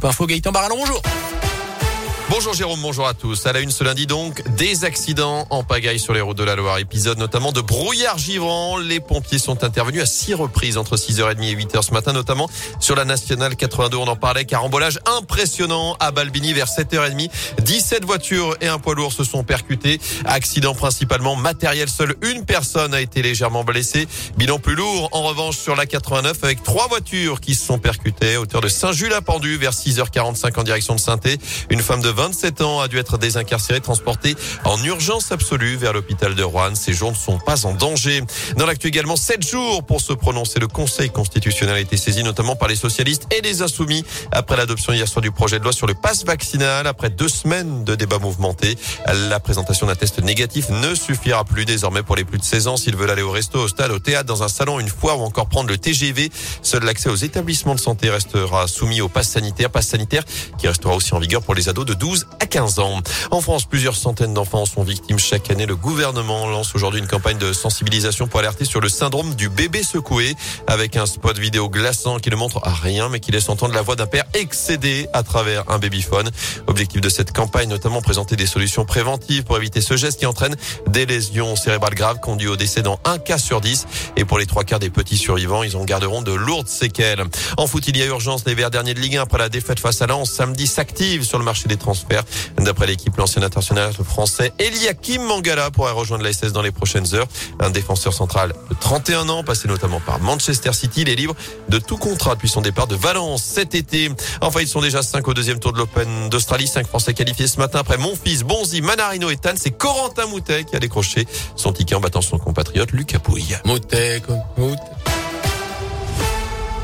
Info Gaëtan Barallon, bonjour. Bonjour Jérôme, bonjour à tous. À la une ce lundi donc, des accidents en pagaille sur les routes de la Loire. Épisode notamment de brouillard givrant. Les pompiers sont intervenus à six reprises entre 6h30 et 8h ce matin, notamment sur la nationale 82. On en parlait, carambolage impressionnant à Balbini vers 7h30. 17 voitures et un poids lourd se sont percutés. Accident principalement matériel. Seule une personne a été légèrement blessée. Bilan plus lourd en revanche sur la 89 avec trois voitures qui se sont percutées à hauteur de Saint-Jules-à-Pendu vers 6h45 en direction de saint Une femme de 27 ans a dû être désincarcéré, transporté en urgence absolue vers l'hôpital de Rouen. Ses jours ne sont pas en danger. Dans l'actu également, 7 jours pour se prononcer. Le Conseil constitutionnel a été saisi notamment par les socialistes et les insoumis après l'adoption hier soir du projet de loi sur le passe vaccinal. Après deux semaines de débats mouvementés, la présentation d'un test négatif ne suffira plus désormais pour les plus de 16 ans s'ils veulent aller au resto, au stade, au théâtre, dans un salon, une fois ou encore prendre le TGV. Seul l'accès aux établissements de santé restera soumis au pass sanitaire, passe sanitaire qui restera aussi en vigueur pour les ados de 12 12 à 15 ans. En France, plusieurs centaines d'enfants sont victimes chaque année. Le gouvernement lance aujourd'hui une campagne de sensibilisation pour alerter sur le syndrome du bébé secoué avec un spot vidéo glaçant qui ne montre rien mais qui laisse entendre la voix d'un père excédé à travers un babyphone. Objectif de cette campagne, notamment présenter des solutions préventives pour éviter ce geste qui entraîne des lésions cérébrales graves conduit au décès dans un cas sur dix. Et pour les trois quarts des petits survivants, ils en garderont de lourdes séquelles. En foot, il y a urgence. Les Verts derniers de Ligue 1 après la défaite face à Lens samedi s'active sur le marché des transferts D'après l'équipe, l'ancien international français Eliakim Mangala pourrait rejoindre la SS dans les prochaines heures. Un défenseur central de 31 ans, passé notamment par Manchester City. Il est libre de tout contrat depuis son départ de Valence cet été. Enfin, ils sont déjà 5 au deuxième tour de l'Open d'Australie. 5 Français qualifiés ce matin après Monfils, Bonzi, Manarino et Tan. C'est Corentin Moutet qui a décroché son ticket en battant son compatriote Lucas Pouille. Moutet.